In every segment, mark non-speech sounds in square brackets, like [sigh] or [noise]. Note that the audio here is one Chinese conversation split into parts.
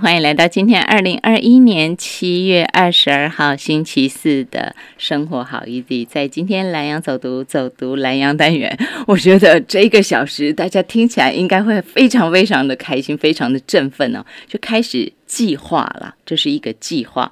欢迎来到今天二零二一年七月二十二号星期四的生活好异地。在今天蓝阳走读走读蓝阳单元，我觉得这一个小时大家听起来应该会非常非常的开心，非常的振奋哦，就开始计划了，这是一个计划。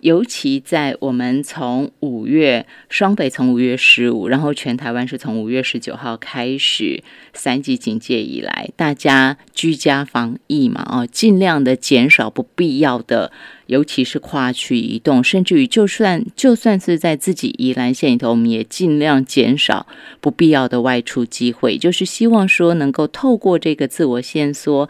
尤其在我们从五月双北从五月十五，然后全台湾是从五月十九号开始三级警戒以来，大家居家防疫嘛，哦，尽量的减少不必要的，尤其是跨区移动，甚至于就算就算是在自己宜兰县里头，我们也尽量减少不必要的外出机会，就是希望说能够透过这个自我限缩，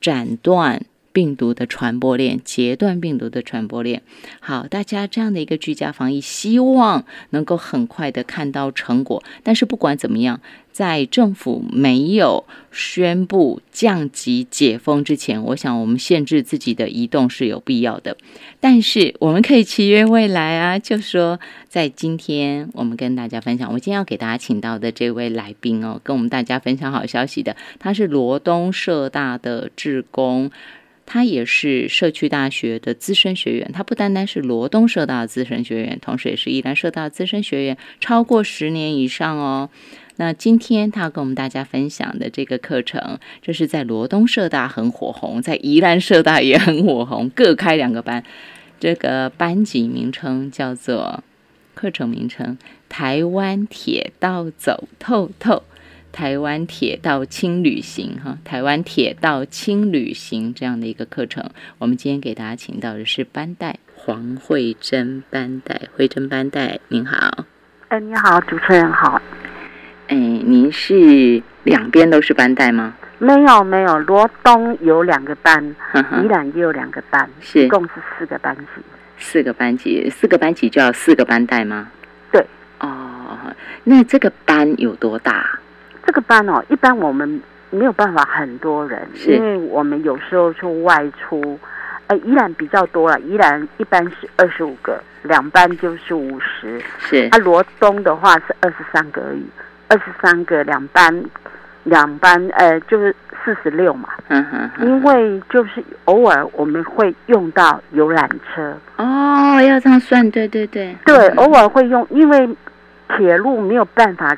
斩断。病毒的传播链，截断病毒的传播链。好，大家这样的一个居家防疫，希望能够很快的看到成果。但是不管怎么样，在政府没有宣布降级解封之前，我想我们限制自己的移动是有必要的。但是我们可以祈愿未来啊，就说在今天我们跟大家分享，我今天要给大家请到的这位来宾哦，跟我们大家分享好消息的，他是罗东社大的志工。他也是社区大学的资深学员，他不单单是罗东社大的资深学员，同时也是宜兰社大的资深学员，超过十年以上哦。那今天他跟我们大家分享的这个课程，这是在罗东社大很火红，在宜兰社大也很火红，各开两个班。这个班级名称叫做课程名称《台湾铁道走透透》。台湾铁道轻旅行，哈，台湾铁道轻旅行这样的一个课程，我们今天给大家请到的是班代黄慧珍班代，慧珍班代，您好。哎，你好，主持人好。哎，您是两边都是班代吗？没有，没有，罗东有两个班，宜兰也有两个班，是，一共是四个班级。四个班级，四个班级就要四个班带吗？对。哦，那这个班有多大？这个班哦，一般我们没有办法很多人，因为我们有时候就外出，呃，依然比较多了，依然一般是二十五个，两班就是五十，是。啊，罗东的话是二十三个而已，二十三个两班，两班呃就是四十六嘛。嗯哼。因为就是偶尔我们会用到游览车。哦，要这样算，对对对。对，偶尔会用，因为铁路没有办法。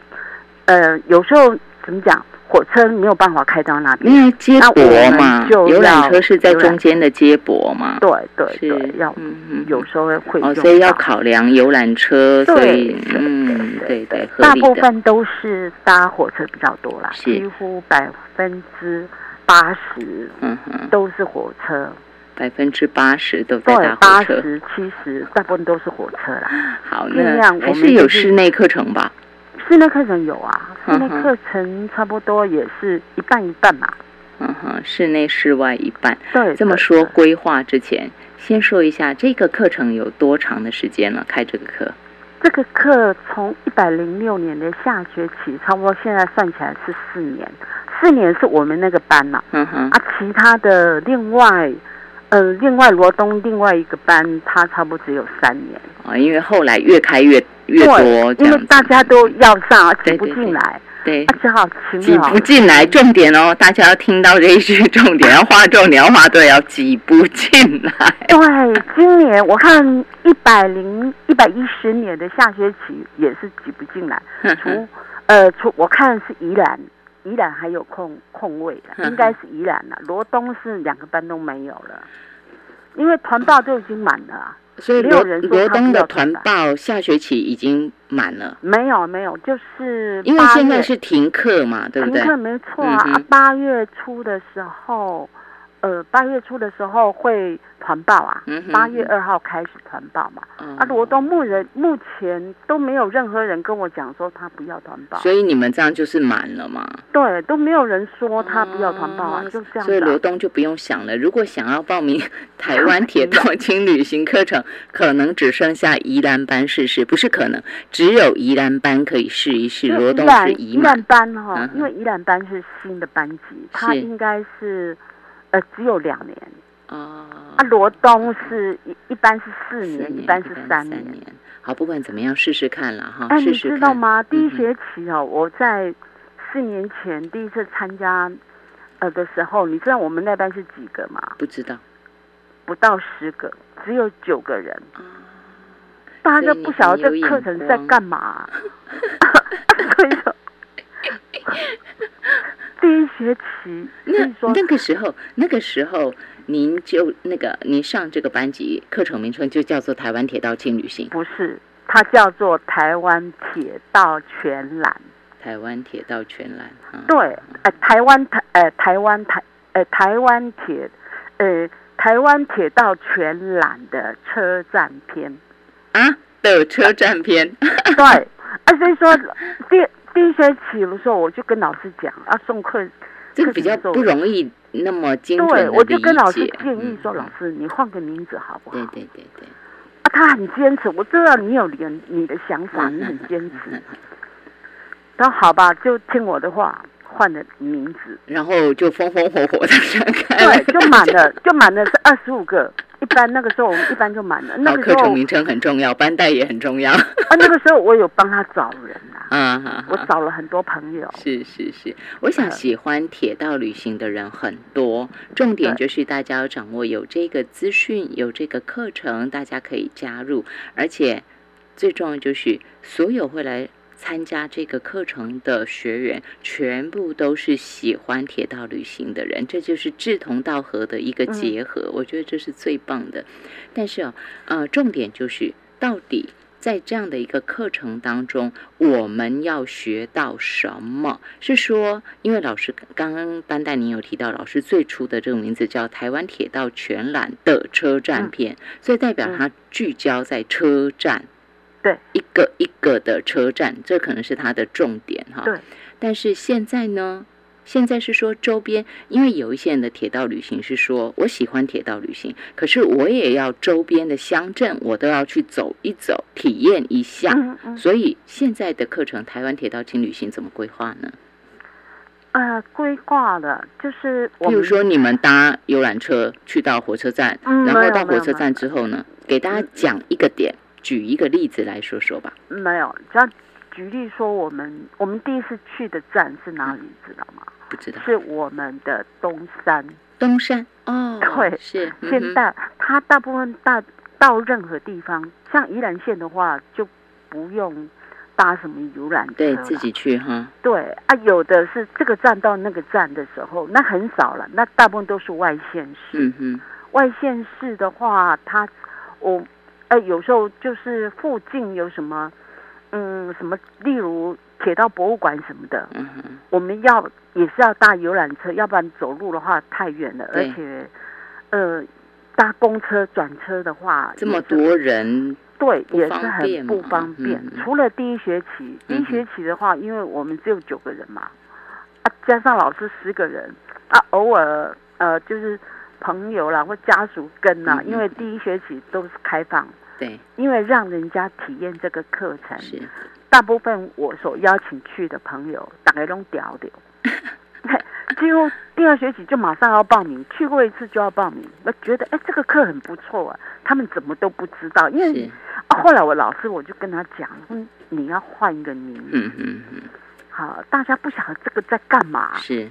呃，有时候怎么讲，火车没有办法开到那边，因为接驳嘛，游览车是在中间的接驳嘛。对对对，要嗯嗯，有时候会哦，所以要考量游览车，所以嗯对对，大部分都是搭火车比较多啦，几乎百分之八十，嗯哼，都是火车，百分之八十都在搭火车，八十七十大部分都是火车啦。好，那还是有室内课程吧。室内课程有啊，室内课程差不多也是一半一半嘛。嗯哼，室内室外一半。对，这么说规划之前，先说一下这个课程有多长的时间了？开这个课？这个课从一百零六年的下学期，差不多现在算起来是四年。四年是我们那个班嘛。嗯哼。啊，其他的另外，呃，另外罗东另外一个班，他差不多只有三年。啊，因为后来越开越。越多，因为大家都要上，挤不进来，对，只好挤不进来。重点哦，大家要听到这一句重点，要划重点，要划对，要挤不进来。[laughs] 对，今年我看一百零一百一十年的下学期也是挤不进来。除 [laughs] 呃，除我看是宜兰，宜兰还有空空位的，[laughs] 应该是宜兰了。罗东是两个班都没有了，因为团报都已经满了。所以罗罗东的团报下学期已经满了。没有没有，就是因为现在是停课嘛，对不对？停课没错啊，八月初的时候。呃，八月初的时候会团报啊，八月二号开始团报嘛。啊，罗东目人目前都没有任何人跟我讲说他不要团报，所以你们这样就是满了嘛？对，都没有人说他不要团报啊，就这样。所以罗东就不用想了。如果想要报名台湾铁道轻旅行课程，[laughs] 可能只剩下宜兰班试试，不是可能，只有宜兰班可以试一试。罗东是宜兰班哈，因为宜兰班是新的班级，它应该是。呃，只有两年哦。啊，罗东是一一般是四年，一般是三年。好，不管怎么样，试试看了哈。哎，你知道吗？第一学期哦，我在四年前第一次参加呃的时候，你知道我们那班是几个吗？不知道。不到十个，只有九个人。啊，大家都不晓得这课程在干嘛、[laughs] 所以说，[laughs] 第一学期，那那个时候，那个时候您就那个您上这个班级课程名称就叫做台湾铁道轻旅行，不是，它叫做台湾铁道全览。台湾铁道全览啊，对，呃，台湾台呃台湾台呃台湾铁呃台湾铁道全览的车站篇。啊的车站篇，对，啊，所以说第第一学期的时候，我就跟老师讲，啊，送课这个比较不容易那么精准对，我就跟老师建议说，嗯老师你换个名字好不好？对对对对，啊，他很坚持，我知道你有你你的想法，嗯你很坚持。[laughs] 他说好吧，就听我的话，换了名字。然后就风风火火的展开对，就满了，就满了是二十五个。一般那个时候我们一般就满了。那，个时候课程名称很重要，班带也很重要。啊，那个时候我有帮他找人啊，[laughs] 啊，好我找了很多朋友。是是是，我想呃喜欢铁道旅行的人很多，重点就是大家要掌握有这个资讯，有这个课程，大家可以加入，而且最重要就是所有会来。参加这个课程的学员全部都是喜欢铁道旅行的人，这就是志同道合的一个嗯结合，我觉得这是最棒的。但是啊，呃，重点就是到底在这样的一个课程当中，我们要学到什么？是说，因为老师刚刚班带您有提到，老师最初的这个名字叫台湾铁道全览的车站嗯篇，所以代表它聚焦在车站。对，一个一个的车站，这可能是它的重点哈。对。但是现在呢？现在是说周边，因为有一些人的铁道旅行是说，我喜欢铁道旅行，可是我也要周边的乡镇，我都要去走一走，体验一下。嗯嗯。所以现在的课程，台湾铁道轻旅行怎么规划呢？呃，规划的就是我们譬如说，你们搭游览车去到火车站，嗯然后到火车站之后呢，给大家讲一个点，举一个例子来说说吧。没有，只要举例说，我们我们第一次去的站是哪里，知道吗？不知道是我们的东山。东山哦，对是现在它大部分大到任何地方，像宜兰县的话，就不用搭什么游览车了对自己去哈，对啊，有的是这个站到那个站的时候，那很少了，那大部分都是外县市。嗯哼，外县市的话，它我呃有时候就是附近有什么嗯什么，例如铁道博物馆什么的，我们要也是要搭游览车，要不然走路的话太远了，而且呃搭公车转车的话这么多人，对，也是很不方便。嗯。除了第一学期，第一学期的话，因为我们只有九个人嘛，啊，加上老师十个人，啊，偶尔呃就是朋友啦或家属跟啦，嗯因为第一学期都是开放，对，因为让人家体验这个课程，是，大部分我所邀请去的朋友，大概都屌屌。[laughs] 几乎第二学期就马上要报名，去过一次就要报名。我觉得哎，这个课很不错啊，他们怎么都不知道，因为，啊，后来我老师我就跟他讲，嗯，你要换一个名字，嗯哼哼，好，大家不晓得这个在干嘛。是，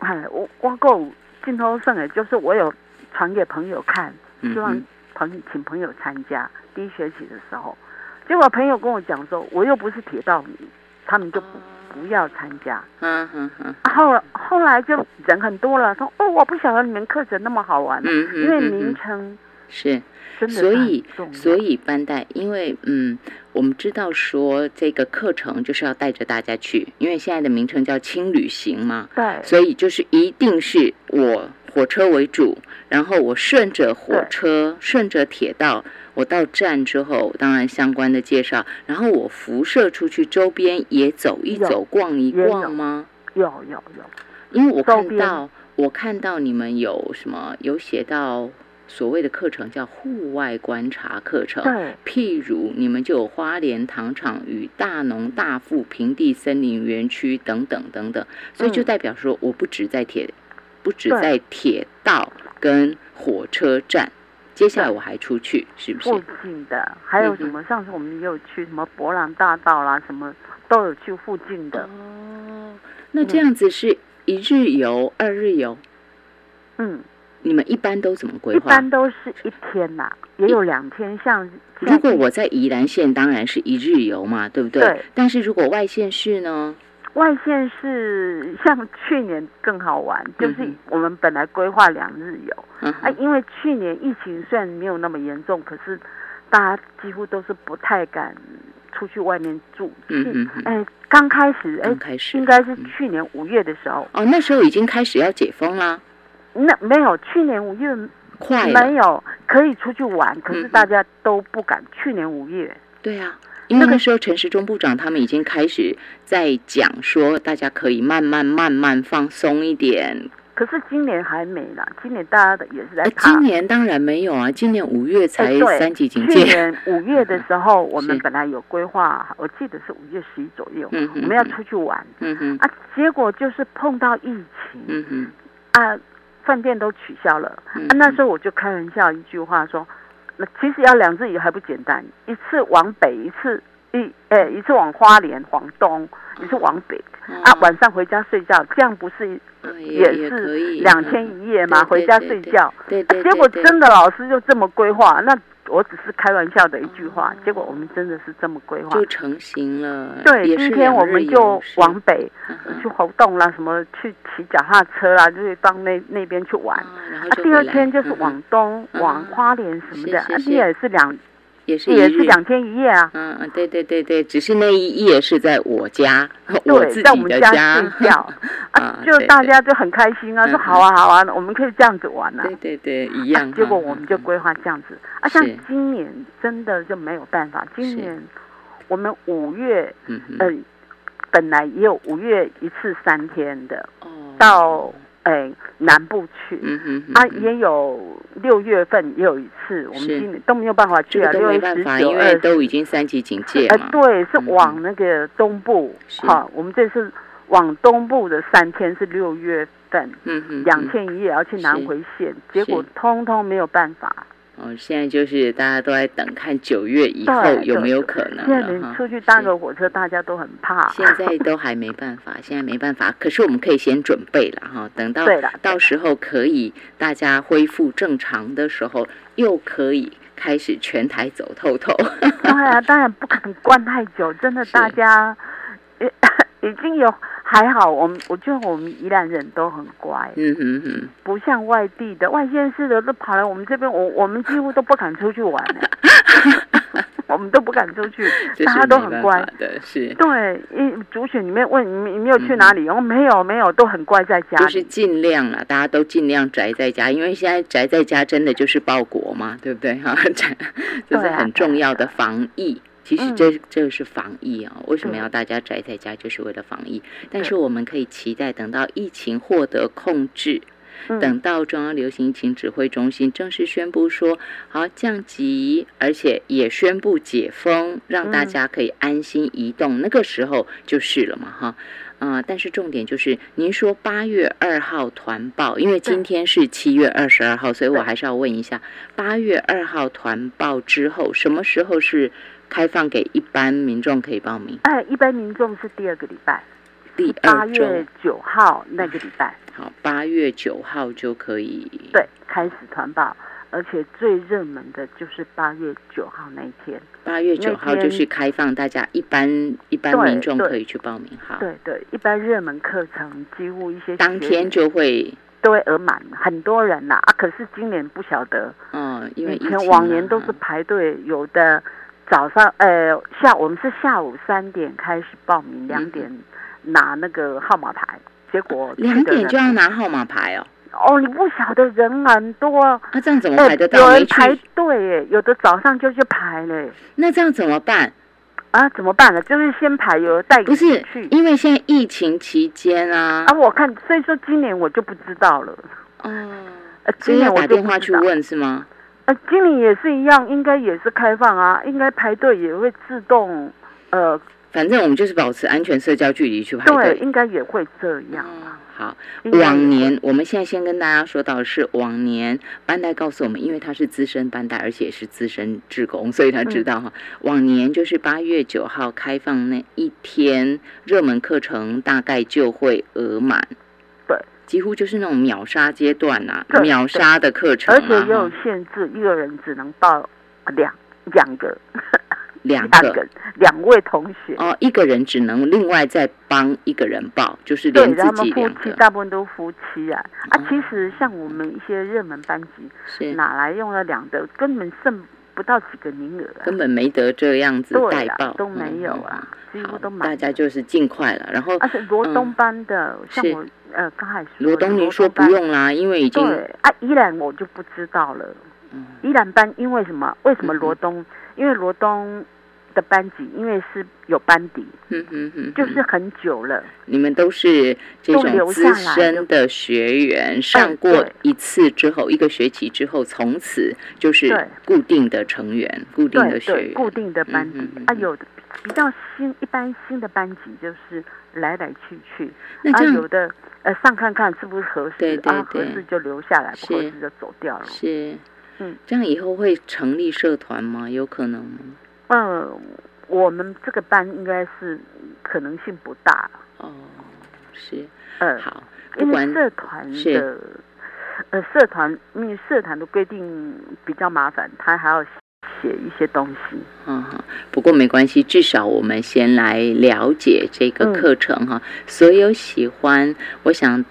哎，我光够镜头上哎，就是我有传给朋友看，希望朋请朋友参加第一学期的时候，结果朋友跟我讲说，我又不是铁道迷，他们就不不要参加。嗯哼哼，啊后后来就人很多了，说哦，我不晓得你们课程那么好玩，嗯，因为嗯名哼称是。所以所以班带，因为嗯，我们知道说这个课程就是要带着大家去，因为现在的名称叫轻旅行嘛，对所以就是一定是我火车为主，然后我顺着火车，顺着铁道，我到站之后，当然相关的介绍，然后我辐射出去周边也走一走、逛一逛吗？有有有，因为我看到，我看到你们有什么有写到所谓的课程叫户外观察课程，对。譬如你们就有花莲糖厂与大农大富平地森林园区等等等等，所以就嗯代表说，我不止在铁，不止在铁道跟火车站，接下来我还出去，是不是？附是？近的，还有什么？上次我们也有去什么博朗大道啦，什么都有去附近的。哦，那这样子是一日游、二日游，嗯，你们一般都怎么规划一？般都是一天呐、也有两天，像如果我在宜兰县，当然是一日游嘛，对不对？对但是如果外县市呢？外县市，像去年更好玩，就是我们本来规划两日游，嗯啊，因为去年疫情虽然没有那么严重，可是大家几乎都是不太敢出去外面住。嗯嗯嗯哎，刚开始，哎刚，开始应该是去年五月的时候，哦，那时候已经开始要解封啦，那没有，去年五月快，没有可以出去玩，可是嗯大家都不敢。去年五月，对啊。因为那个时候，陈时中部长他们已经开始在讲说，大家可以慢慢慢慢放松一点。可是今年还没啦，今年大家的也是在呃。今年当然没有啊，今年五月才三级警戒去戒。年五月的时候，我们 [laughs] 本来有规划，我记得是五月十一左右，我们要出去玩嗯哼，啊，结果就是碰到疫情嗯哼，啊，饭店都取消了嗯啊。那时候我就开玩笑一句话说，那其实要两只鱼还不简单，一次往北，一次一呃一次往花莲、往东，一次往北啊，哦晚上回家睡觉，这样不是呃也是以两天一夜吗？回家睡觉。对对，结果真的老师就这么规划，那我只是开玩笑的一句话，哦结果我们真的是这么规划。就成型了。对，今天我们就往北去活动啦，什么去骑脚踏车啦，就是到那那边去玩。啊第二天就是往东，嗯往花莲什么的，啊，是是是也是两，也是也是两天一夜啊。嗯嗯，对对对对，只是那一夜是在我家，我自对，在我己的们家睡觉 [laughs] 啊啊，就大家就很开心啊，嗯说好啊好啊，我们可以这样子玩啊。对对对，一样。啊结果我们就规划这样子啊，像今年真的就没有办法，今年我们五月嗯呃本来也有五月一次三天的哦到哎南部去。嗯哼哼啊，也有六月份也有一次，我们是今年都没有办法去啊，六月十九、因为都已经三级警戒呃。，对，是嗯往那个东部是哈，我们这次往东部的三天是六月份，嗯哼，两嗯天一夜要去南回县，结果通通没有办法。哦，现在就是大家都在等看九月以后有没有可能现在出去搭个火车，大家都很怕。现在 [laughs] 都还没办法，现在没办法。可是我们可以先准备了哈，等到对到时候可以大家恢复正常的时候，又可以开始全台走透透。当然，当然不可能关太久，真的，[laughs] 大家已 [laughs] 已经有还好，我们我觉得我们宜兰人都很乖，嗯哼哼，不像外地的外县市的都跑来我们这边，我我们几乎都不敢出去玩呢，[laughs] 我们都不敢出去，大家都很乖法。的，是对，一主选里面问你你没有去哪里？哦，没有没有，都很乖在家嗯就是里。尽量啊，大家都尽量宅在家，因为现在宅在家真的就是报国嘛，对不对哈？宅 [laughs] 这是很重要的防疫。其实嗯这这是防疫啊，为什么要大家宅在家？就是为了防疫。但是我们可以期待，等到疫情获得控制，嗯等到中央流行疫情指挥中心正式宣布说好降级，而且也宣布解封，让大嗯家可以安心移动，那个时候就是了嘛，哈。啊、但是重点就是，您说八月二号团报，因为今天是七月二十二号，所以我还是要问一下，八月二号团报之后，什么时候是开放给一般民众可以报名？哎，一般民众是第二个礼拜，第八二周，月九号那个礼拜，好，八月九号就可以。对，开始团报，而且最热门的就是八月九号那一天。八月九号就是开放大家一般一般民众可以去报名，哈，对对，一般热门课程几乎一些学当天就会，都会额满，很多人呐啊可是今年不晓得，嗯，因为以前往年都是排队，有的早上呃下我们是下午三点开始报名，两嗯点拿那个号码牌，结果两点就要拿号码牌哦，哦，你不晓得人很多，啊，这样怎么哎排得到？有人排，队哎，有的早上就去排嘞。那这样怎么办？啊，怎么办呢？就是先排，有人带不是去。因为现在疫情期间啊啊，，我看，所以说今年我就不知道了。哦，呃，所以要今年我打电话去。问是吗？呃，今年也是一样，应该也是开放啊，应该排队也会自动，呃，反正我们就是保持安全社交距离去排对，队。应该也会这样。啊好，往年我们现在先跟大家说到的是，往年班代告诉我们，因为他是资深班代，而且是资深职工，所以他知道哈。往年就是八月九号开放那一天，热门课程大概就会额满。对，几乎就是那种秒杀阶段呐、对秒杀的课程、啊，而且也有限制，一个人只能报两两个，两个。两位同学。哦，一个人只能另外再帮一个人报，就是对，连自己两个，大部分都夫妻啊。啊哦！其实像我们一些热门班级，是。哪来用了两个，根本剩不到几个名额啊！根本没得这样子对啊代报，都没有嗯啊，几乎都满大家就是尽快了，然后而且罗东嗯班的，像我呃刚才说罗东您说不用啦，因为已经对啊，依然我就不知道了。嗯宜兰班因为什么？为什么罗东？因为罗东的班级因为是有班底，嗯嗯嗯，就是很久了。你们都是这都种资留下来深的学员，上过一次之后，一个学期之后，从此就是固定的成员，固定的学员，固定的班底啊，有的比较新，一般新的班级就是来来去去，啊，有的呃上看看是不是合适对对啊，合适就留下来，不合适就走掉了。是，嗯，这样以后会成立社团吗？有可能吗？嗯，我们这个班应该是可能性不大，哦，是，嗯，好，不因为管社团是的呃社团，因为社团的规定比较麻烦，他还要写一些东西。嗯哈，不过没关系，至少我们先来了解这个嗯课程哈。所有喜欢，我想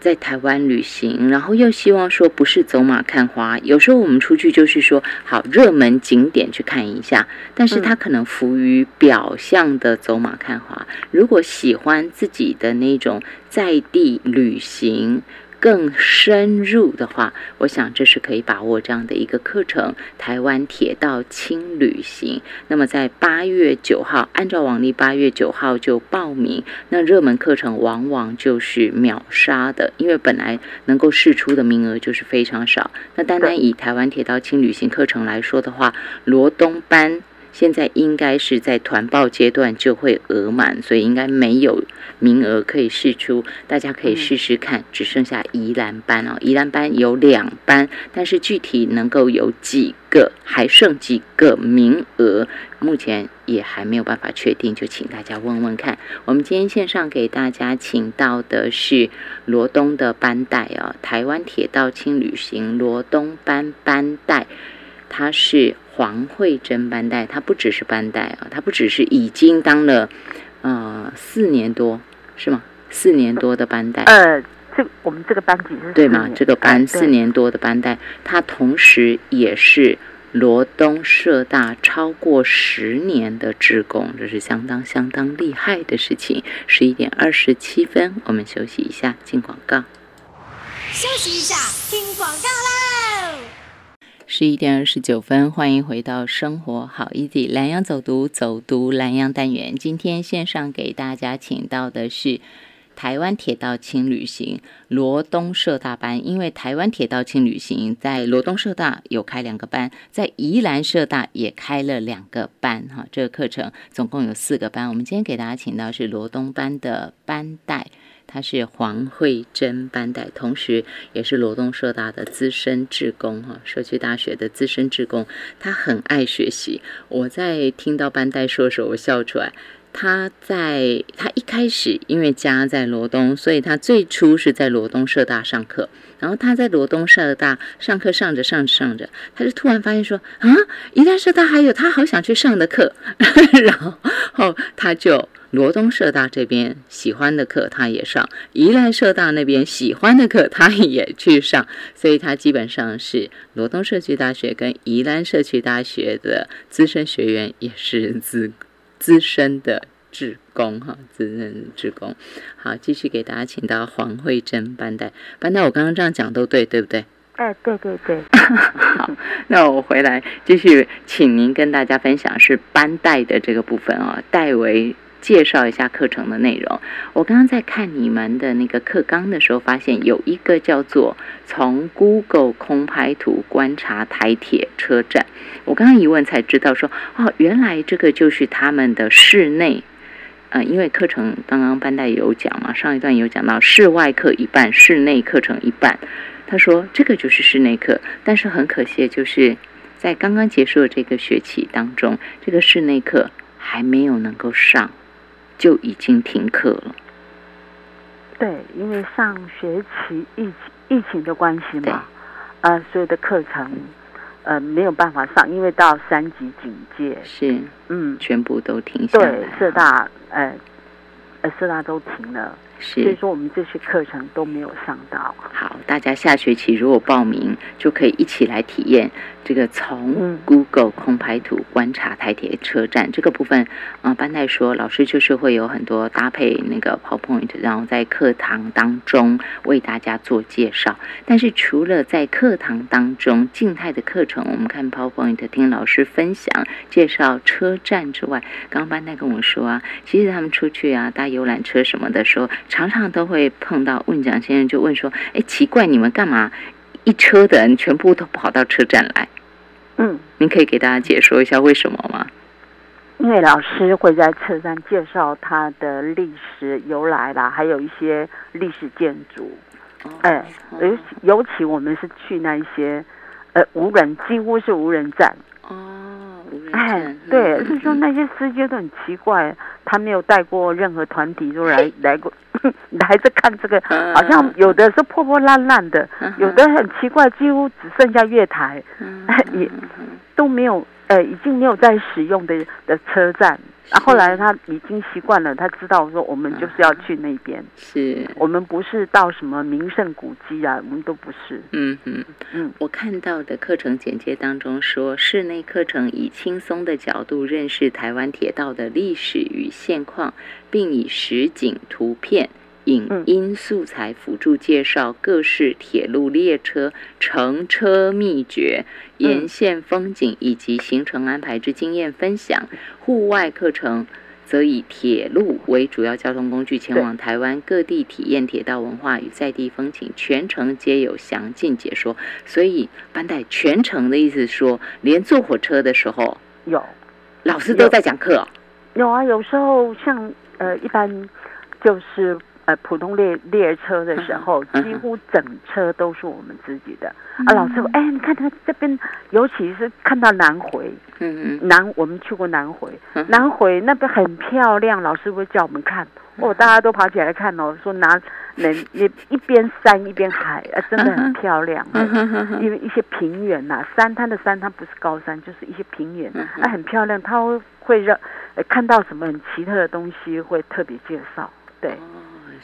在台湾旅行，然后又希望说不是走马看花，有时候我们出去就是说好热门景点去看一下，但是它可能浮于表象的走马看花。如果喜欢自己的那种在地旅行。更深入的话，我想这是可以把握这样的一个课程——台湾铁道轻旅行。那么在八月九号，按照往例，八月九号就报名。那热门课程往往就是秒杀的，因为本来能够试出的名额就是非常少。那单单以台湾铁道轻旅行课程来说的话，罗东班。现在应该是在团报阶段就会额满，所以应该没有名额可以试出，大家可以试试看。只剩下宜兰班哦，宜兰班有两班，但是具体能够有几个，还剩几个名额，目前也还没有办法确定，就请大家问问看。我们今天线上给大家请到的是罗东的班带哦、台湾铁道轻旅行罗东班班带。他是黄慧珍班带，她不只是班带啊，她不只是已经当了呃四年多，是吗？四年多的班带，呃，这我们这个班级是对吗？四年这个班四年多的班带，她同时也是罗东社大超过十年的职工，这是相当相当厉害的事情。十一点二十七分，我们休息一下，进广告。休息一下，听广告喽。十一点二十九分，欢迎回到生活好 easy 蓝洋走读走读蓝洋单元。今天线上给大家请到的是台湾铁道轻旅行罗东社大班，因为台湾铁道轻旅行在罗东社大有开两个班，在宜兰社大也开了两个班，哈，这个课程总共有四个班。我们今天给大家请到是罗东班的班带。他是黄慧珍班代，同时也是罗东社大的资深志工哈，社区大学的资深志工。他很爱学习，我在听到班代说的时候，我笑出来。他在他一开始因为家在罗东，所以他最初是在罗东社大上课。然后他在罗东社大上课上着上着上着，他就突然发现说啊，宜兰社大还有他好想去上的课，[laughs] 然后后他就罗东社大这边喜欢的课他也上，宜兰社大那边喜欢的课他也去上，所以他基本上是罗东社区大学跟宜兰社区大学的资深学员，也是资资深的志工哈，资深志工。好，继续给大家请到黄慧珍班代，班代我刚刚这样讲都对，对不对？哎，对对对，[laughs] 好，那我回来继续，请您跟大家分享是班代的这个部分啊、代为介绍一下课程的内容。我刚刚在看你们的那个课纲的时候，发现有一个叫做从 Google 空拍图观察台铁车站。我刚刚一问才知道说，哦，原来这个就是他们的室内。呃，因为课程刚刚班代有讲嘛，上一段有讲到室外课一半，室内课程一半。他说这个就是室内课，但是很可惜，的就是在刚刚结束的这个学期当中，这个室内课还没有能够上，就已经停课了。对，因为上学期疫疫情的关系嘛，呃，所有的课程呃没有办法上，因为到三级警戒，是，嗯，全部都停下来。对，社大呃呃社大都停了。所以说我们这些课程都没有上到。好，大家下学期如果报名，就可以一起来体验这个从嗯 Google 空拍图观察台铁车站这个部分。啊、班代说，老师就是会有很多搭配那个 PowerPoint，然后在课堂当中为大家做介绍。但是除了在课堂当中静态的课程，我们看 PowerPoint 听老师分享介绍车站之外，刚刚班代跟我说啊，其实他们出去啊搭游览车什么的时候，常常都会碰到问蒋先生就问说：“哎，奇怪，你们干嘛一车的人全部都跑到车站来？嗯，您可以给大家解说一下为什么吗？”因为老师会在车站介绍它的历史由来啦，还有一些历史建筑。哎，尤其尤其我们是去那一些呃无人，几乎是无人站。哦，哎，对，嗯就是说那些司机都很奇怪，他没有带过任何团体，就 [laughs] 来来过 [laughs] 来这看这个，嗯好像有的是破破烂烂的，有的很奇怪，几乎只剩下月台，嗯。[laughs] 也都没有，呃，已经没有在使用的的车站。啊，后来他已经习惯了，他知道说我们就是要去那边，是，我们不是到什么名胜古迹啊，我们都不是。嗯嗯，嗯，我看到的课程简介当中说，室内课程以轻松的角度认识台湾铁道的历史与现况，并以实景图片。影嗯。音素材辅助介绍各式铁路列车乘车秘诀、沿线风景以及行程安排之经验分享。户外课程则以铁路为主要交通工具，前往台湾各地体验铁道文化与在地风情，全程皆有详尽解说。所以班代全程的意思是说，连坐火车的时候，有。老师都在讲课哦、有啊，有时候像呃，一般就是呃普通列列车的时候，几乎整车都是我们自己的。啊，老师说，哎，你看他这边，尤其是看到南回，嗯嗯南我们去过南回，南回那边很漂亮，老师会叫我们看，哦，大家都跑起来看哦，说拿那一一边山一边海，啊，真的很漂亮。因为一些平原呐、山滩的山，它不是高山，就是一些平原，嗯啊，很漂亮。它会会让、呃、看到什么很奇特的东西，会特别介绍。对，哦，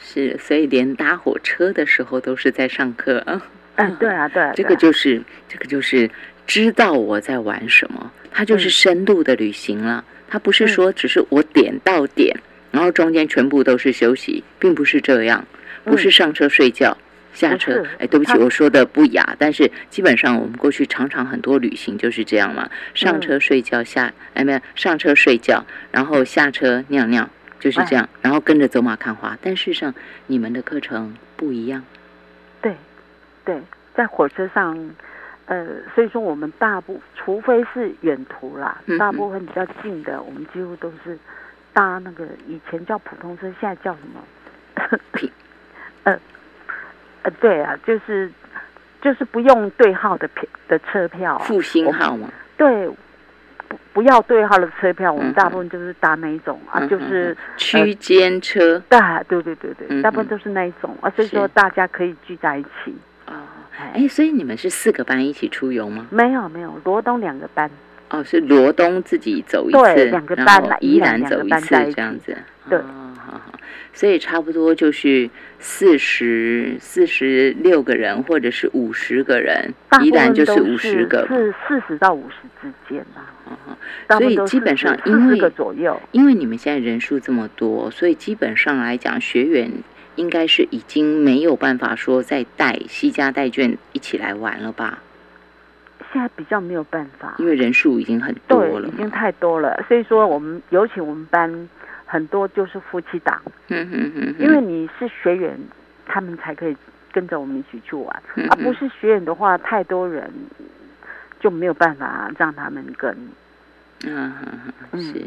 是，所以连搭火车的时候都是在上课啊。嗯，对啊，对啊，这个就是这个就是知道我在玩什么，它就是嗯深度的旅行了。它不是嗯说只是我点到点，然后中间全部都是休息，并不是这样，不是嗯上车睡觉。下车，哎，对不起，我说的不雅，但是基本上我们过去常常很多旅行就是这样嘛，上嗯车睡觉，下哎没有上车睡觉，然后下车尿尿，就是哎这样，然后跟着走马看花。但事实上，你们的课程不一样，对对，在火车上，呃，所以说我们大部除非是远途啦，嗯大部分比较近的，我们几乎都是搭那个以前叫普通车，现在叫什么？[laughs] 呃呃，对啊，就是就是不用对号的票的车票啊，复兴号嘛，对。不不要对号的车票，我们大部分就是搭那一种啊，就是区间车。大，对对对对，大部分都是那一种啊，所以说大家可以聚在一起。哦，哎，所以你们是四个班一起出游吗？没有没有，罗东两个班，哦，是罗东自己走一对次，两个班啦宜宜兰走一次这样子。对。哦，好好，所以差不多就是四十四十六个人，或者是五十个人大，部宜兰就是五十个嘛。是四十到五十之间吧，哦哦所以基本上因为左右。因为你们现在人数这么多，所以基本上来讲，学员应该是已经没有办法说再带西家带卷一起来玩了吧？现在比较没有办法，因为人数已经很多，了。已经太多了，所以说我们尤其我们班很多就是夫妻档，因为你是学员，他们才可以跟着我们一起去玩，嗯而不是学员的话，太多人就没有办法让他们跟。嗯是。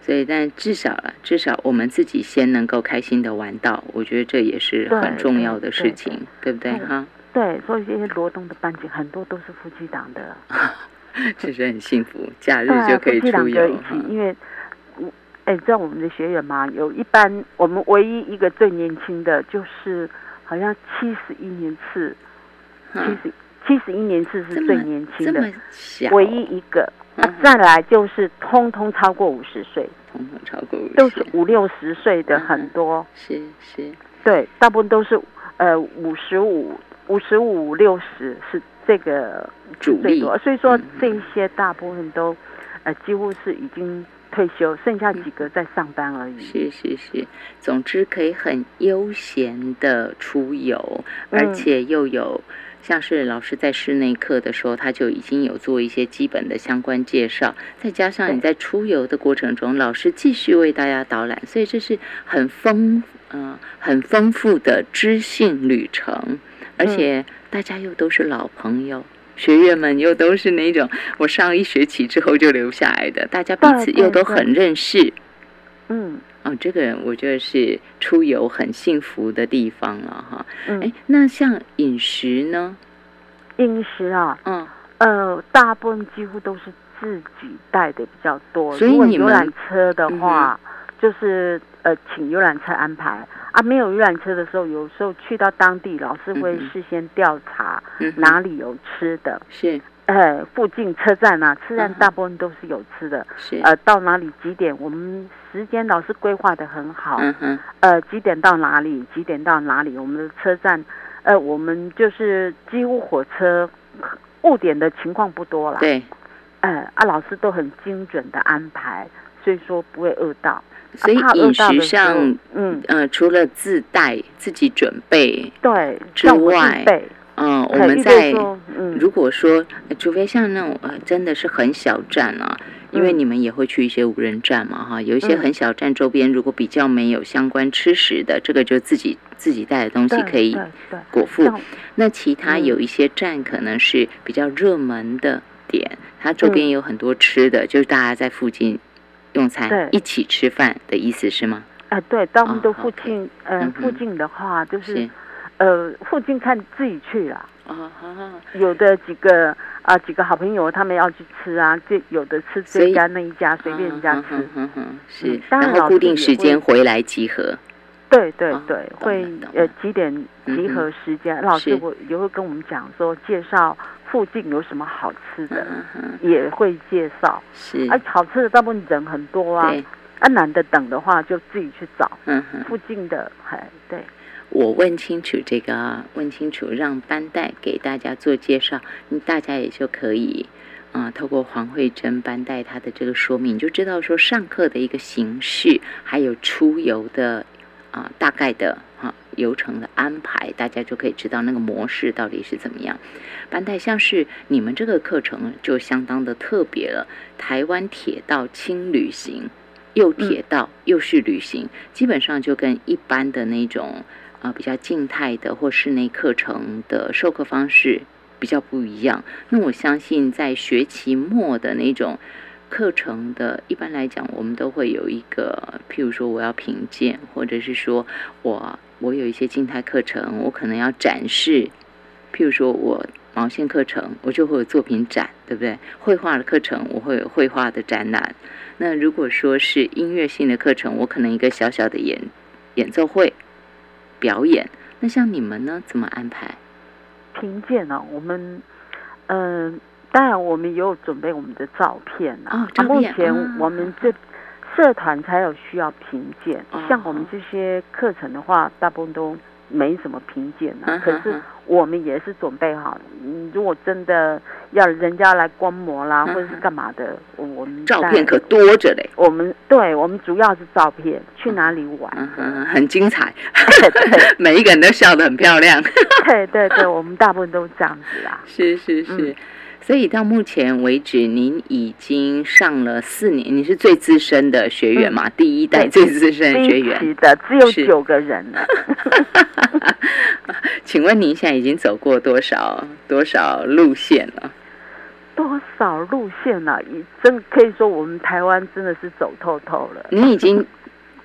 所以，但至少了，至少我们自己先能够开心的玩到，我觉得这也是很重要的事情，对不对？对哈，对，所以这些罗东的班级很多都是夫妻档的。[laughs] 其实很幸福，假日就可以出游哈起，。因为我哎，在我们的学员嘛，有一般我们唯一一个最年轻的就是好像七十一年次，七十七十一年次是最年轻的，唯一一个。啊，再来就是通通超过五十岁，通通超过五十，都是五六十岁的很多，是是，对，大部分都是呃五十五、五十五六十是这个主力，所以说这些大部分都呃几乎是已经。退休，剩下几个在上班而已。是是是，总之可以很悠闲的出游，而且又有像是老师在室内课的时候，他就已经有做一些基本的相关介绍，再加上你在出游的过程中，老师继续为大家导览，所以这是很丰嗯很丰富的知性旅程，而且大家又都是老朋友。学员们又都是那种我上一学期之后就留下来的，大家彼此又都很认识。嗯，哦，这个我觉得是出游很幸福的地方了哈。哎，那像饮食呢？饮食啊，嗯，呃，大部分几乎都是自己带的比较多。所以你们游览车的话，就是呃，请游览车安排。啊，没有游览车的时候，有时候去到当地，老师会事先调查哪里有吃的。是，呃，附近车站啊，车站大部分都是有吃的。是，呃，到哪里几点？我们时间老师规划的很好。嗯哼。呃，几点到哪里？几点到哪里？我们的车站，呃，我们就是几乎火车误点的情况不多了。对。呃，啊，老师都很精准的安排，所以说不会饿到。所以饮食上，嗯。呃，除了自带自己准备对之外，嗯，我们在如果说，除非像那种呃，真的是很小站啊，因为你们也会去一些无人站嘛，哈，有一些很小站周边，如果比较没有相关吃食的，这个就自己自己带的东西可以果腹。那其他有一些站可能是比较热门的点，它周边有很多吃的，就是大家在附近。用餐一起吃饭的意思是吗？啊，对，到我们的附近，呃，附近的话就是，呃，附近看自己去了。哦，有的几个啊，几个好朋友他们要去吃啊，这有的吃这家那一家，随便人家吃。嗯是，然后固定时间回来集合。对对对，会呃几点集合时间？老师我也会跟我们讲说介绍。附近有什么好吃的，也会介绍。是，而好吃的大部分人很多啊。啊，难得等的话，就自己去找。嗯哼附近的，哎对。我问清楚这个，问清楚，让班代给大家做介绍，大家也就可以啊，透过黄慧珍班带他的这个说明，就知道说上课的一个形式，还有出游的啊大概的哈。流程的安排，大家就可以知道那个模式到底是怎么样。班代像是你们这个课程就相当的特别了，台湾铁道轻旅行，又铁道又是旅行，基本上就跟一般的那种啊比较静态的或室内课程的授课方式比较不一样。那我相信在学期末的那种。课程的一般来讲，我们都会有一个，譬如说我要评鉴，或者是说我我有一些静态课程，我可能要展示。譬如说我毛线课程，我就会有作品展，对不对？绘画的课程，我会有绘画的展览。那如果说是音乐性的课程，我可能一个小小的演演奏会表演。那像你们呢，怎么安排？评鉴呢？我们嗯。当然，我们也有准备我们的照片啊。目前我们这社团才有需要评鉴，像我们这些课程的话，大部分都没什么评鉴啊。可是我们也是准备好，如果真的要人家来观摩啦，或者是干嘛的，我们照片可多着嘞。我们对我们主要是照片，去哪里玩，很精彩，[laughs] 每一个人都笑得很漂亮。对对对，我们大部分都这样子啦。是 [laughs] 是是。所以到目前为止，您已经上了四年，你是最资深的学员嘛？第一代最资深的学员的，只有九个人了。[laughs] 请问您现在已经走过多少多少路线了？多少路线了？真可以说，我们台湾真的是走透透了。你已经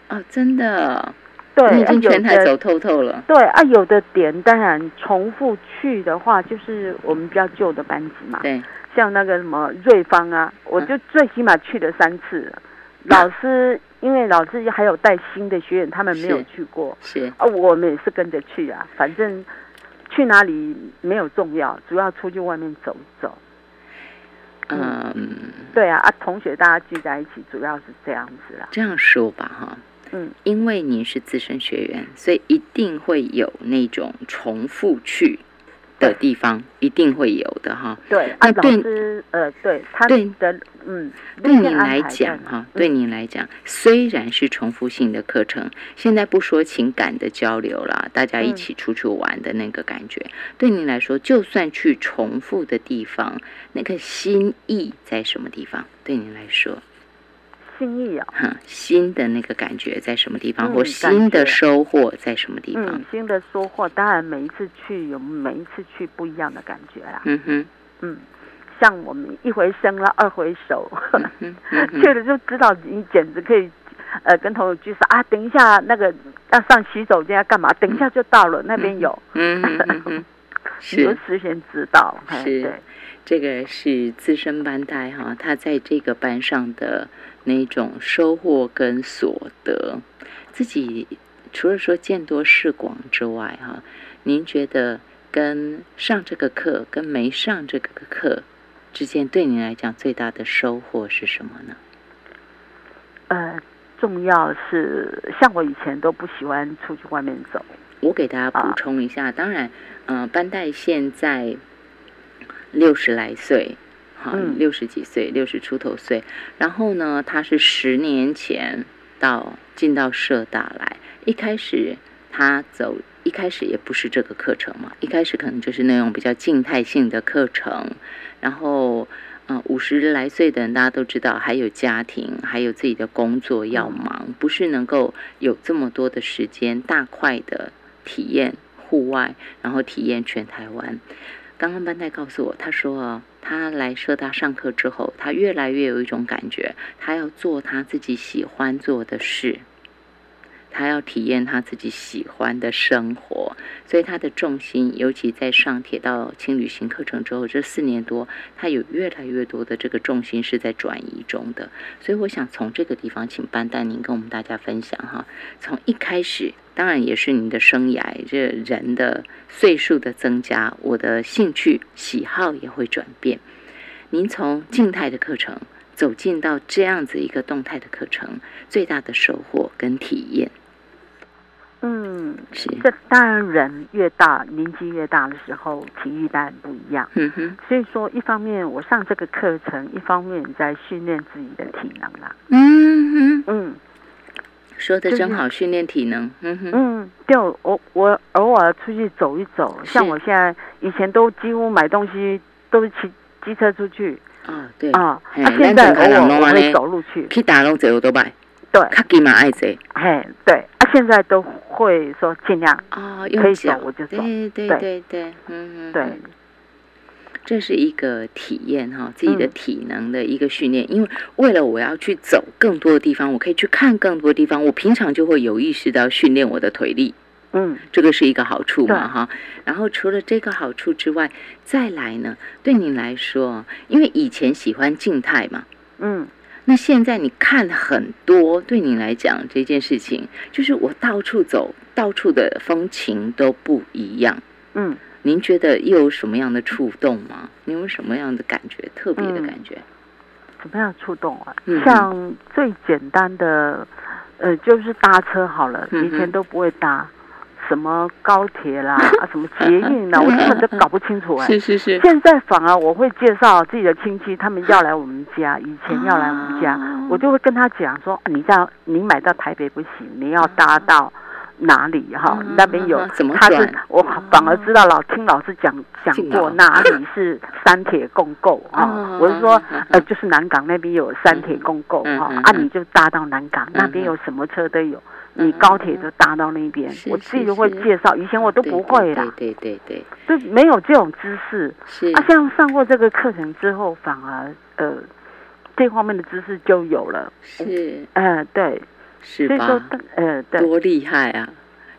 哦，真的。对，已经全台走透透了。对啊，有的点当然重复去的话，就是我们比较旧的班级嘛。对，像那个什么瑞芳啊，我就最起码去了三次。老师因为老师还有带新的学员，他们没有去过，是啊，我们也是跟着去啊，反正去哪里没有重要，主要出去外面走一走。嗯，对啊，啊，同学大家聚在一起，主要是这样子啦。这样说吧哈，嗯，因为你是资深学员，所以一定会有那种重复去的地方，一定会有的哈。对，啊，对师，呃，对他对。的，嗯，对您路线安来讲哈，对你来讲，虽然是重复性的课程，现在不说情感的交流啦，大家一嗯。起出去玩的那个感觉，对你来说，就算去重复的地方，那个心意在什么地方？对你来说，心意啊，哈，新的那个感觉在什么地方，嗯或新的收获在什么地方。嗯？，新的收获，当然每一次去有每一次去不一样的感觉啦。嗯哼，嗯，像我们一回生了，二回熟，[laughs] 去了就知道你简直可以，呃，跟朋友聚说啊，等一下那个要上洗手间要干嘛？等一下就到了，那边有，嗯哼嗯哼，你就是事先知道，是。对，这个是资深班带哈，他在这个班上的那种收获跟所得，自己除了说见多识广之外哈，您觉得跟上这个课跟没上这个课之间，对您来讲最大的收获是什么呢？呃，重要是像我以前都不喜欢出去外面走，我给大家补啊充一下，当然，呃，班代现在六十来岁，哈、嗯六十几岁，六十出头岁。然后呢，他是十年前到进到社大来，一开始他走，一开始也不是这个课程嘛，一开始可能就是那种比较静态性的课程，然后。嗯，五十来岁的人，大家都知道，还有家庭，还有自己的工作要忙，不是能够有这么多的时间大块的体验户外，然后体验全台湾。刚刚班代告诉我，他说他来社大上课之后，他越来越有一种感觉，他要做他自己喜欢做的事，他要体验他自己喜欢的生活，所以他的重心，尤其在上铁道轻旅行课程之后，这四年多，他有越来越多的这个重心是在转移中的。所以我想从这个地方，请班代您跟我们大家分享哈，从一开始，当然也是你的生涯，这人的岁数的增加，我的兴趣喜好也会转变。您从静态的课程走进到这样子一个动态的课程，最大的收获跟体验嗯，是，这当然人越大，年纪越大的时候，体育当然不一样。嗯哼，所以说，一方面我上这个课程，一方面在训练自己的体能啦。嗯哼，嗯。说的就是。真好，训练体能，嗯哼，嗯，对，我我偶尔出去走一走，像我现在以前都几乎买东西都是骑机车出去。哦，对，啊，嘿啊，现在偶尔我会走路去，去打拢坐都摆，对，卡给嘛爱坐，嘿，对，啊，现在都会说尽量哦，可以走我就走。对对对。对对，嗯，对嗯。这是一个体验哈，自己的嗯。体能的一个训练。因为为了我要去走更多的地方，我可以去看更多的地方，我平常就会有意识到训练我的腿力，嗯。这个是一个好处嘛哈。然后除了这个好处之外，再来呢，对你来说，因为以前喜欢静态嘛，嗯那现在你看很多，对你来讲这件事情，就是我到处走，到处的风情都不一样。嗯，您觉得又有什么样的触动吗？你有什么样的感觉？特别的嗯感觉？什么样触动啊？嗯像最简单的，呃，就是搭车好了，以前都不会搭，什么高铁啦，[laughs] 啊，什么捷运啦，[laughs] 我根本都搞不清楚哎、是是是，现在反而我会介绍自己的亲戚，他们要来我们家，以前要来我们家，哦。我就会跟他讲说，啊你到你买到台北不行，你要搭到哪里哈、嗯那边有嗯嗯怎么他是我反而知道老听老师讲讲过哪里是三铁共构哈、嗯我是说呃就是南港那边有三铁共构哈、啊嗯你就搭到南港、那边有什么车都有。你高铁就搭到那边，我自己就会介绍。以前我都不会啦，对对对就没有这种知识。是啊，像上过这个课程之后，反而呃这方面的知识就有了。是呃，对，是所以说？，呃，对，多厉害啊！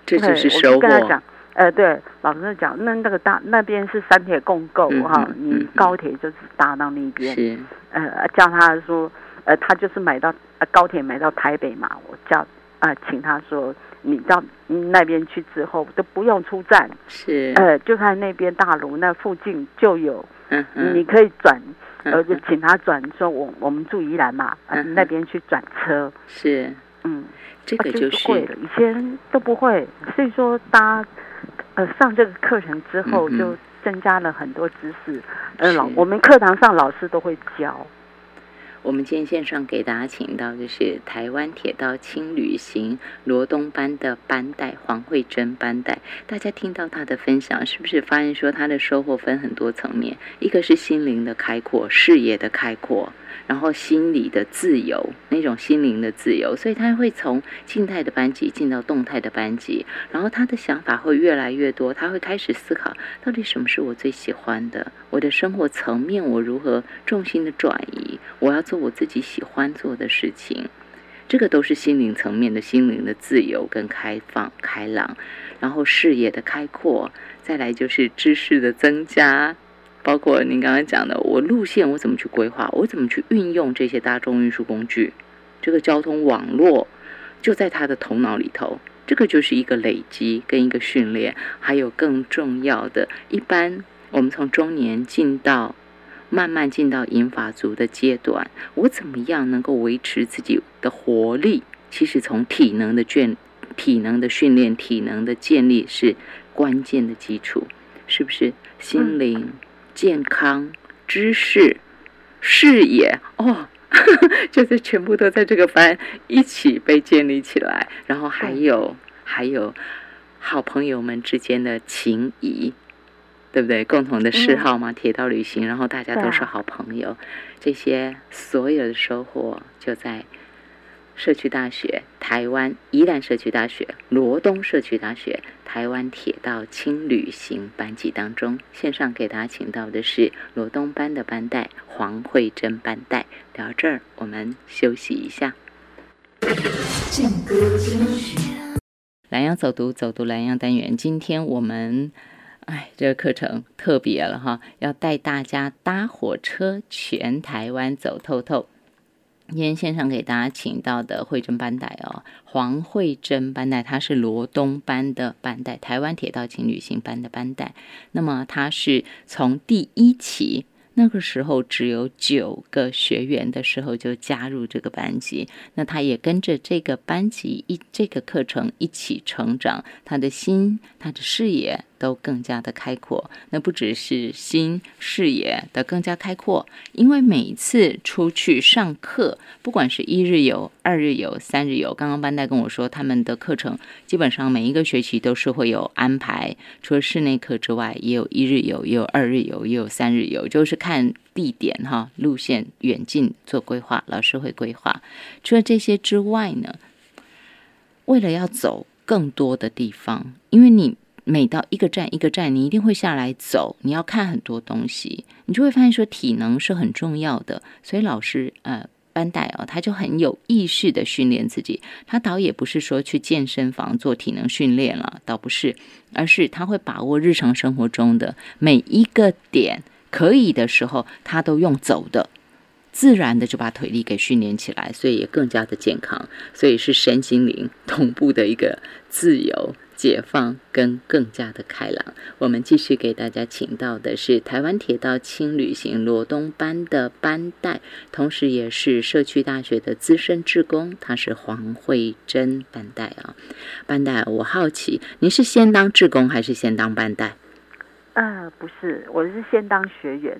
就是我收获。就跟他讲，呃，对，老师讲，那那个大那边是三铁共构嗯哈，嗯嗯你嗯高铁就是搭到那边，是呃，叫他说，呃，他就是买到呃高铁买到台北嘛，我叫啊、请他说你到那边去之后都不用出站，是，呃，就在那边大楼那附近就有，嗯嗯，你可以转，嗯呃，就请他转，说我我们住宜兰嘛，呃嗯那边去转车，是嗯，这个啊就是会了，以前都不会，所以说大家呃上这个课程之后嗯嗯就增加了很多知识，呃老我们课堂上老师都会教，我们今天线上给大家请到的是台湾铁道轻旅行罗东班的班代黄慧珍班代。大家听到她的分享，是不是发现说她的收获分很多层面？一个是心灵的开阔，视野的开阔，然后心理的自由，那种心灵的自由，所以她会从静态的班级进到动态的班级，然后她的想法会越来越多，她会开始思考，到底什么是我最喜欢的？我的生活层面我如何重心的转移？我要做我自己喜欢做的事情，这个都是心灵层面的心灵的自由跟开放、开朗，然后视野的开阔，再来就是知识的增加。包括您刚刚讲的，我路线我怎么去规划，我怎么去运用这些大众运输工具，这个交通网络就在他的头脑里头。这个就是一个累积跟一个训练，还有更重要的，一般我们从中年进到慢慢进到银发族的阶段，我怎么样能够维持自己的活力？其实从体能的卷、体能的训练、体能的建立是关键的基础，是不是？心灵、健康、知识、视野，哦，[laughs] 就是全部都在这个班一起被建立起来，然后还有还有好朋友们之间的情谊，对不对？共同的嗜好嘛，铁道旅行，然后大家都是好朋友，这些所有的收获就在社区大学、台湾宜兰社区大学、罗东社区大学、台湾铁道轻旅行班级当中。线上给大家请到的是罗东班的班带黄慧珍班带。聊这儿，我们休息一下。蓝洋走读，走读蓝洋单元。今天我们，哎，这个课程特别了哈，要带大家搭火车全台湾走透透。今天线上给大家请到的慧珍班带哦，黄慧珍班带，她是罗东班的班带，台湾铁道情旅行班的班带。那么她是从第一期那个时候只有九个学员的时候就加入这个班级，那他也跟着这个班级一这个课程一起成长，他的心、他的视野都更加的开阔。那不只是心视野的更加开阔，因为每一次出去上课，不管是一日游、二日游、三日游，刚刚班代跟我说，他们的课程基本上每一个学期都是会有安排，除了室内课之外，也有一日游，也有二日游，也有三日游，就是看地点哈、路线远近做规划，老师会规划。除了这些之外呢，为了要走更多的地方，因为你每到一个站一个站，你一定会下来走，你要看很多东西，你就会发现说体能是很重要的。所以老师呃班带哦，他就很有意识的训练自己。他倒也不是说去健身房做体能训练了，倒不是，而是他会把握日常生活中的每一个点，可以的时候他都用走的。自然的就把腿力给训练起来，所以也更加的健康，所以是身心灵同步的一个自由、解放跟更加的开朗。我们继续给大家请到的是台湾铁道轻旅行罗东班的班代，同时也是社区大学的资深志工，他是黄慧珍班代啊。班代，我好奇，您是先当志工还是先当班代？呃，不是，我是先当学员。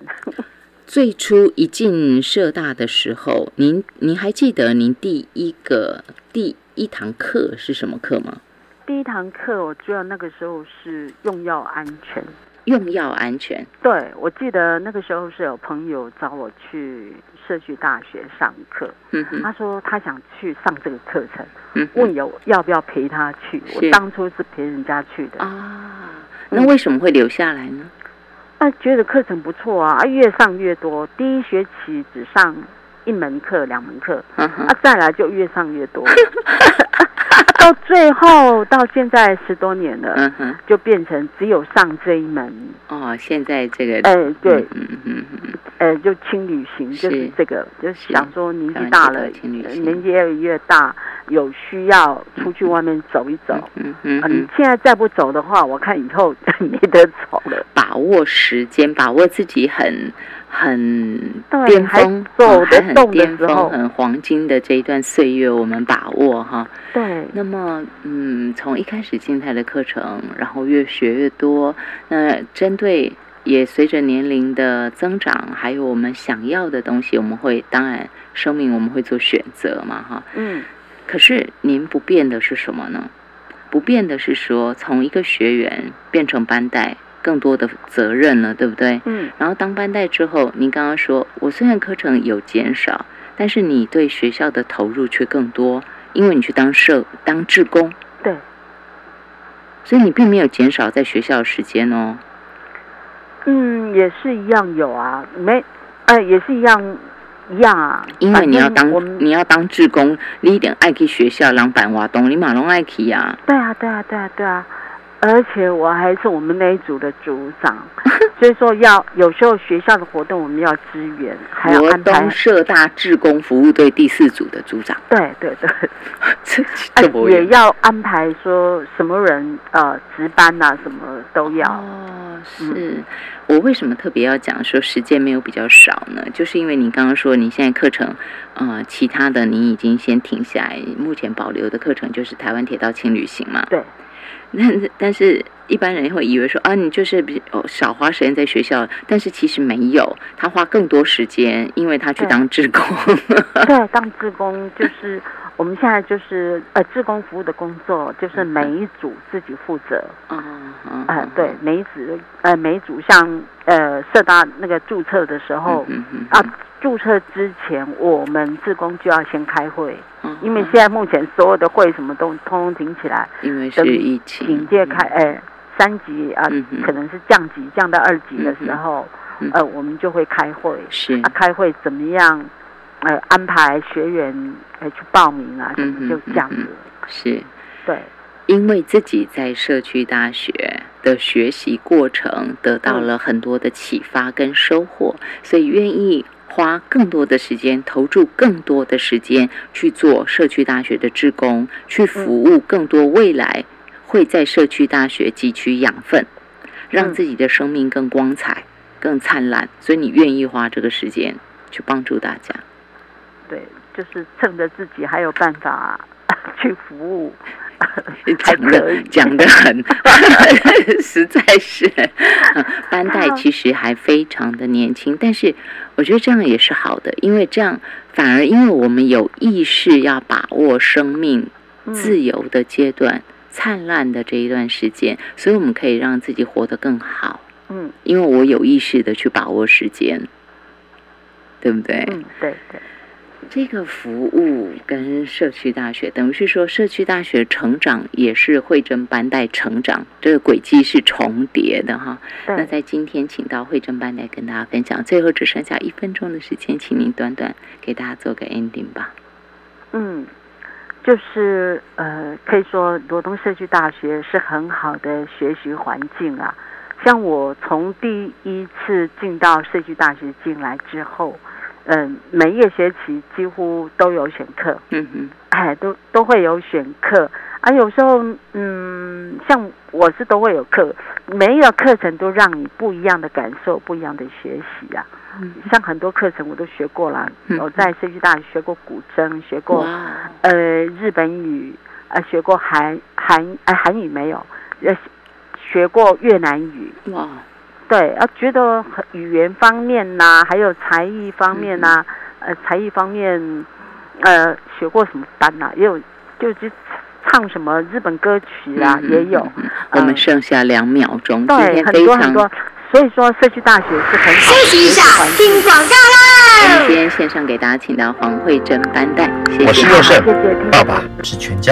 最初一进社大的时候，您您还记得您第一个第一堂课是什么课吗？第一堂课，我记得那个时候是用药安全。用药安全。对，我记得那个时候是有朋友找我去社区大学上课，嗯，他说他想去上这个课程，嗯问有要不要陪他去。我当初是陪人家去的，啊，那为什么会留下来呢？啊，觉得课程不错啊，啊，越上越多。第一学期只上一门课、两门课，嗯啊，再来就越上越多。[laughs] [laughs] 到最后到现在十多年了，嗯哼，就变成只有上这一门，哦，现在这个，哎，对，嗯嗯嗯嗯，呃，就轻旅行，就是是这个，就想说年纪大了年纪越来越大，有需要出去外面走一走。嗯嗯啊，你嗯，现在再不走的话，我看以后 [laughs] 没得走了。把握时间，把握自己很很巅峰，还很得动的巅峰、时候很黄金的这一段岁月，我们把握哈。对，那么，嗯，从一开始静态的课程，然后越学越多，那针对也随着年龄的增长，还有我们想要的东西，我们会当然生命我们会做选择嘛，哈。嗯，可是您不变的是什么呢？不变的是说，从一个学员变成班带，更多的责任了，对不对？嗯，然后当班带之后，您刚刚说，我虽然课程有减少，但是你对学校的投入却更多，因为你去当社当志工，对，所以你并没有减少在学校的时间哦。嗯，也是一样有啊，没，呃，也是一样一样啊。因为你要当你要当志工，你一定爱去学校人办活动，你马龙爱去呀、对啊，对啊，对啊，对啊，而且我还是我们那一组的组长，[laughs] 所以说要有时候学校的活动我们要支援，还要安排东。社大志工服务队第四组的组长，对对对，[laughs] 这也要安排说什么人呃值班呐、什么都要。哦，是、我为什么特别要讲说时间没有比较少呢？就是因为你刚刚说你现在课程，呃，其他的你已经先停下来，目前保留的课程就是台湾铁道轻旅行嘛。对。但是但是一般人会以为说啊，你就是比哦少花时间在学校，但是其实没有，他花更多时间，因为他去对。当志工。对，[laughs] 当志工就是我们现在就是呃志工服务的工作，就是每一组自己负责。哦，哦呃，对，，每一组呃每一组像呃社大那个注册的时候、嗯嗯啊，注册之前我们志工就要先开会，嗯因为现在目前所有的会什么都通通停起来，因为是等疫情，警戒开呃三级啊、嗯可能是降级降到二级的时候，嗯呃我们就会开会。是啊，开会怎么样？呃，安排学员呃去报名啊，什么就这样子。嗯是。对，因为自己在社区大学的学习过程得到了很多的启发跟收获，所以愿意花更多的时间，投注更多的时间去做社区大学的志工，去服务更多未来会在社区大学汲取养分，让嗯自己的生命更光彩、更灿烂。所以你愿意花这个时间去帮助大家。对，就是趁着自己还有办法去服务，[laughs] 讲的讲的很，[laughs] 实在是，呃班代其实还非常的年轻，但是我觉得这样也是好的，因为这样反而因为我们有意识要把握生命嗯自由的阶段、灿烂的这一段时间，所以我们可以让自己活得更好，嗯因为我有意识的去把握时间，对不对？嗯，对对，这个服务跟社区大学，等于是说社区大学成长也是慧珍班带成长，这个轨迹是重叠的哈。那，在今天请到慧珍班代跟大家分享，最后只剩下一分钟的时间，请您短短给大家做个 ending 吧。嗯，就是呃，可以说罗东社区大学是很好的学习环境啊。像我从第一次进到社区大学进来之后，嗯、每一个学期几乎都有选课，嗯哼，哎，都都会有选课啊。有时候，嗯，像我是都会有课，每一个课程都让你不一样的感受，不一样的学习啊。嗯像很多课程我都学过了，嗯我在社区大学学过古筝，学过，呃日本语，呃学过韩韩呃韩语没有，呃学过越南语。哇，对，啊，觉得很语言方面呐、还有才艺方面呐、呃，才艺方面，呃，学过什么班呐、也有，就是唱什么日本歌曲啊，嗯也有。我们剩下两秒钟，今对，很天非常多很多。所以说，社区大学是很好的休息一下听广告啦。我们今天线上给大家请到黄慧珍班代，谢谢。好我是佑胜谢谢听爸爸是全家。